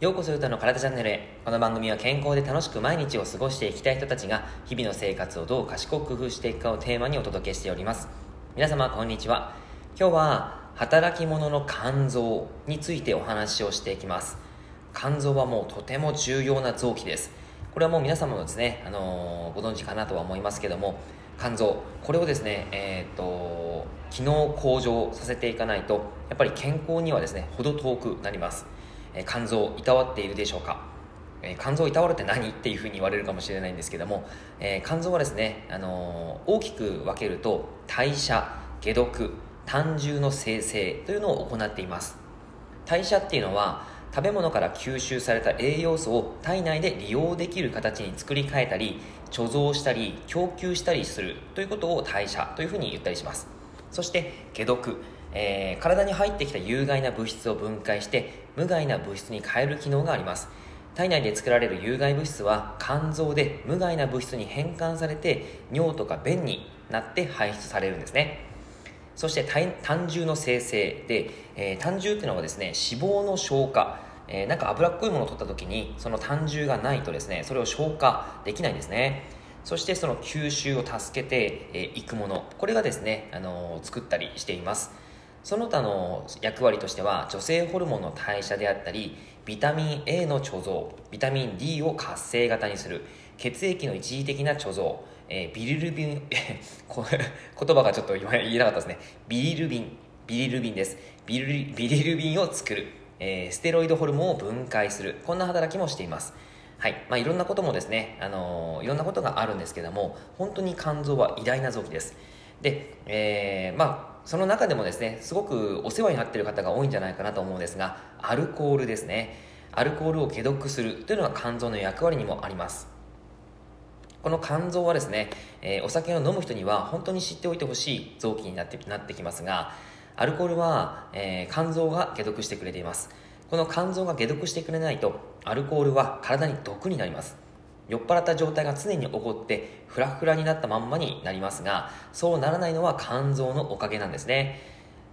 ようこそ歌の体チャンネルへ。この番組は健康で楽しく毎日を過ごしていきたい人たちが日々の生活をどう賢く工夫していくかをテーマにお届けしております。皆様こんにちは。今日は働き者の肝臓についてお話をしていきます。肝臓はもうとても重要な臓器です。これはもう皆様もですね、あのー、ご存知かなとは思いますけども肝臓これをですね、えーと、機能向上させていかないとやっぱり健康にはですね程遠くなります。え肝臓いたわっているでしょうか、え肝臓いたわるって何っていうふうに言われるかもしれないんですけども、え肝臓はですね、あの大きく分けると代謝解毒胆汁の生成というのを行っています。代謝っていうのは食べ物から吸収された栄養素を体内で利用できる形に作り変えたり貯蔵したり供給したりするということを代謝というふうに言ったりします。そして解毒。えー、体に入ってきた有害な物質を分解して無害な物質に変える機能があります。体内で作られる有害物質は肝臓で無害な物質に変換されて尿とか便になって排出されるんですね。そして胆汁の生成で、えー、胆汁っていうのはですね脂肪の消化。えー、なんか脂っこいものを取った時にその胆汁がないとですねそれを消化できないんですね。そしてその吸収を助けてい、くものこれがですね、あの、作ったりしています。その他の役割としては女性ホルモンの代謝であったりビタミン A の貯蔵ビタミン D を活性型にする血液の一時的な貯蔵、えー、ビリルビン 言葉がちょっと言えなかったですね。ビリルビンビリルビンです。ビリビリルビンを作る、えー、ステロイドホルモンを分解する。こんな働きもしています。はい。まあ、いろんなこともですね、あのー、いろんなことがあるんですけども本当に肝臓は偉大な臓器です。で、えー、まあその中でもですねすごくお世話になっている方が多いんじゃないかなと思うんですがアルコールですね。アルコールを解毒するというのが肝臓の役割にもあります。この肝臓はですね、えー、お酒を飲む人には本当に知っておいてほしい臓器になってなってきますがアルコールは、えー、肝臓が解毒してくれています。この肝臓が解毒してくれないとアルコールは体に毒になります。酔っ払った状態が常に起こってフラフラになったまんまになりますがそうならないのは肝臓のおかげなんですね。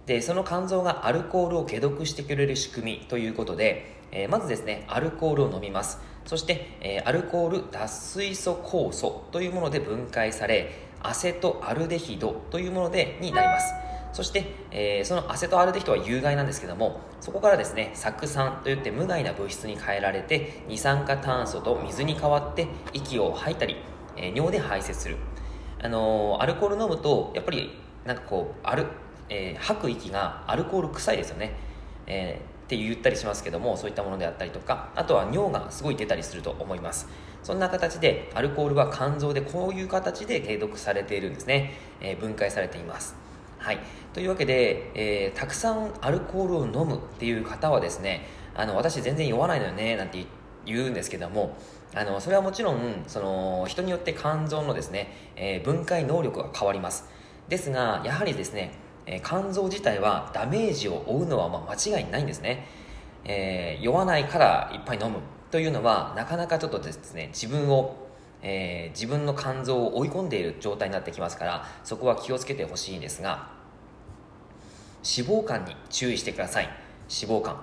でその肝臓がアルコールを解毒してくれる仕組みということで、えー、まずですねアルコールを飲みます。そして、えー、アルコール脱水素酵素というもので分解されアセトアルデヒドというものでになります。そして、えー、そのアセトアルデヒドは有害なんですけどもそこからですね酢酸といって無害な物質に変えられて二酸化炭素と水に変わって息を吐いたり、えー、尿で排泄する。あのー、アルコール飲むとやっぱりなんかこうある、えー、吐く息がアルコール臭いですよね、えー、って言ったりしますけどもそういったものであったりとかあとは尿がすごい出たりすると思います。そんな形でアルコールは肝臓でこういう形で解毒されているんですね、えー、分解されています。はい、というわけで、えー、たくさんアルコールを飲むっていう方はですねあの私全然酔わないのよねなんて言うんですけどもあのそれはもちろんその人によって肝臓のですね、えー、分解能力が変わります。ですがやはりですね、えー、肝臓自体はダメージを負うのはま間違いないんですね、えー、酔わないからいっぱい飲むというのはなかなかちょっとですね自分をえー、自分の肝臓を追い込んでいる状態になってきますからそこは気をつけてほしいんですが脂肪肝に注意してください。脂肪肝、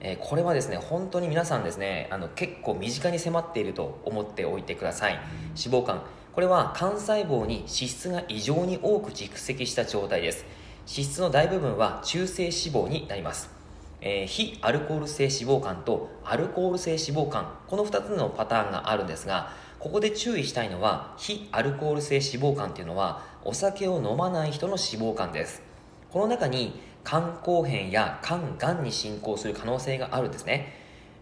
えー、これはですね本当に皆さんですねあの結構身近に迫っていると思っておいてください。脂肪肝。これは肝細胞に脂質が異常に多く蓄積した状態です。脂質の大部分は中性脂肪になります。えー、非アルコール性脂肪肝とアルコール性脂肪肝。この2つのパターンがあるんですがここで注意したいのは非アルコール性脂肪肝っていうのはお酒を飲まない人の脂肪肝です。この中に肝硬変や肝がんに進行する可能性があるんですね、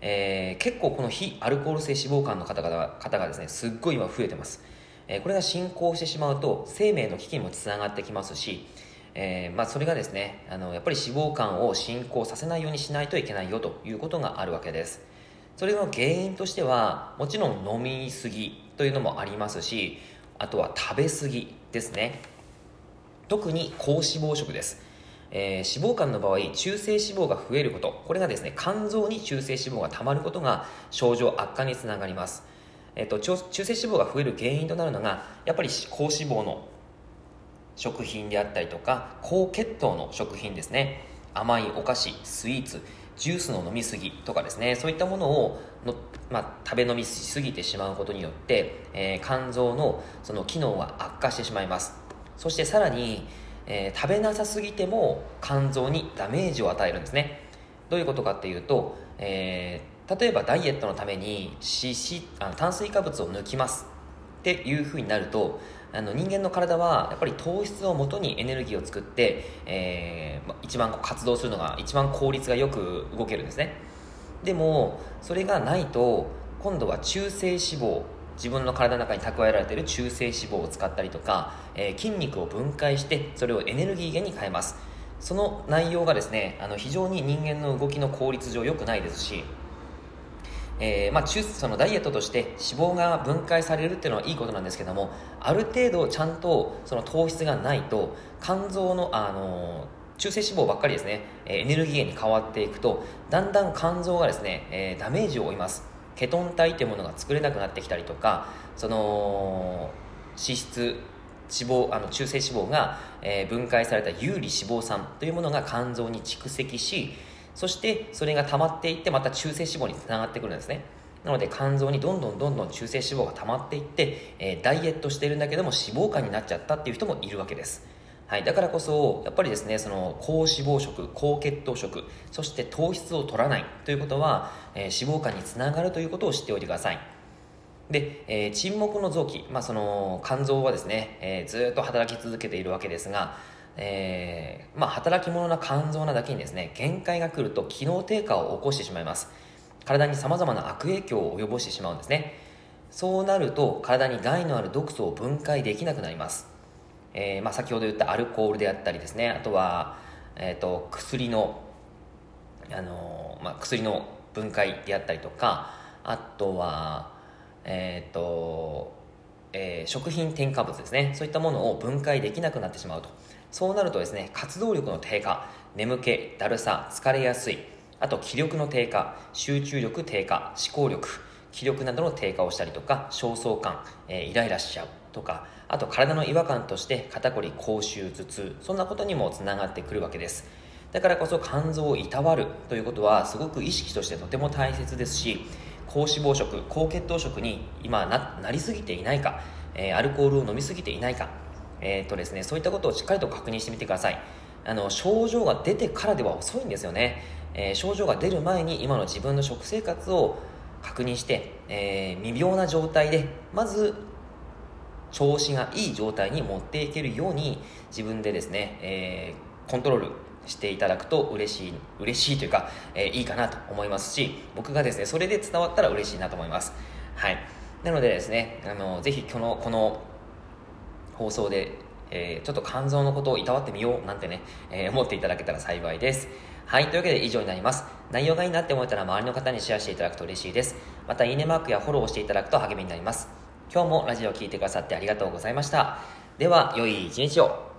えー、結構この非アルコール性脂肪肝の方々方がですねすっごい今増えてます、えー、これが進行してしまうと生命の危機にもつながってきますし、えー、まあ、それがですねあのやっぱり脂肪肝を進行させないようにしないといけないよということがあるわけです。それの原因としてはもちろん飲みすぎというのもありますしあとは食べ過ぎですね。特に高脂肪食です、えー、脂肪肝の場合中性脂肪が増えること。これがですね肝臓に中性脂肪がたまることが症状悪化につながります。えっと、中性脂肪が増える原因となるのがやっぱり高脂肪の食品であったりとか高血糖の食品ですね、甘いお菓子スイーツジュースの飲みすぎとかですねそういったものをの、まあ、食べ飲みしすぎてしまうことによって、えー、肝臓のその機能が悪化してしまいます。そしてさらに、えー、食べなさすぎても肝臓にダメージを与えるんですね。どういうことかっていうと、えー、例えばダイエットのために脂質あの炭水化物を抜きますっていうふうになるとあの人間の体はやっぱり糖質をもとにエネルギーを作って、えー、一番活動するのが一番効率がよく動けるんですね。でもそれがないと今度は中性脂肪自分の体の中に蓄えられている中性脂肪を使ったりとか、えー、筋肉を分解してそれをエネルギー源に変えます。その内容がですねあの非常に人間の動きの効率上良くないですしえー、まあ、中そのダイエットとして脂肪が分解されるっていうのはいいことなんですけどもある程度ちゃんとその糖質がないと肝臓の、あの中性脂肪ばっかりですねエネルギー源に変わっていくとだんだん肝臓がですね、えー、ダメージを負います。ケトン体というものが作れなくなってきたりとかその脂質脂肪あの中性脂肪が、えー、分解された有利脂肪酸というものが肝臓に蓄積しそしてそれが溜まっていってまた中性脂肪につながってくるんですね。なので肝臓にどんどんどんどん中性脂肪が溜まっていって、えー、ダイエットしてるんだけども脂肪肝になっちゃったっていう人もいるわけです。はい、だからこそやっぱりですねその高脂肪食高血糖食そして糖質を取らないということは、えー、脂肪肝につながるということを知っておいてください。で、えー、沈黙の臓器、まあ、その肝臓はですね、えー、ずっと働き続けているわけですがえー、まあ、働き者な肝臓なだけにですね限界が来ると機能低下を起こしてしまいます。体にさまざまな悪影響を及ぼしてしまうんですね。そうなると体に害のある毒素を分解できなくなります、えー、まあ、先ほど言ったアルコールであったりですねあとは、えーと、薬の、あのまあ、薬の分解であったりとかあとはえっ、とえー、食品添加物ですね。そういったものを分解できなくなってしまうと。そうなるとですね活動力の低下眠気だるさ疲れやすいあと気力の低下集中力低下思考力気力などの低下をしたりとか焦燥感、えー、イライラしちゃうとかあと体の違和感として肩こり口臭頭痛そんなことにもつながってくるわけです。だからこそ肝臓をいたわるということはすごく意識としてとても大切ですし高脂肪食高血糖食に今ななりすぎていないか、えー、アルコールを飲みすぎていないかえーとですね、そういったことをしっかりと確認してみてください。あの症状が出てからでは遅いんですよね、えー、症状が出る前に今の自分の食生活を確認して、えー、未病な状態でまず調子がいい状態に持っていけるように自分でですね、えー、コントロールしていただくと嬉しい嬉しいというか、えー、いいかなと思いますし僕がですねそれで伝わったら嬉しいなと思いますはいなのでですねあのぜひこのこの放送で、えー、ちょっと肝臓のことをいたわってみようなんてね、えー、思っていただけたら幸いです。はい、というわけで以上になります。内容がいいなって思えたら周りの方にシェアしていただくと嬉しいです。また、いいねマークやフォローをしていただくと励みになります。今日もラジオを聴いてくださってありがとうございました。では、良い一日を。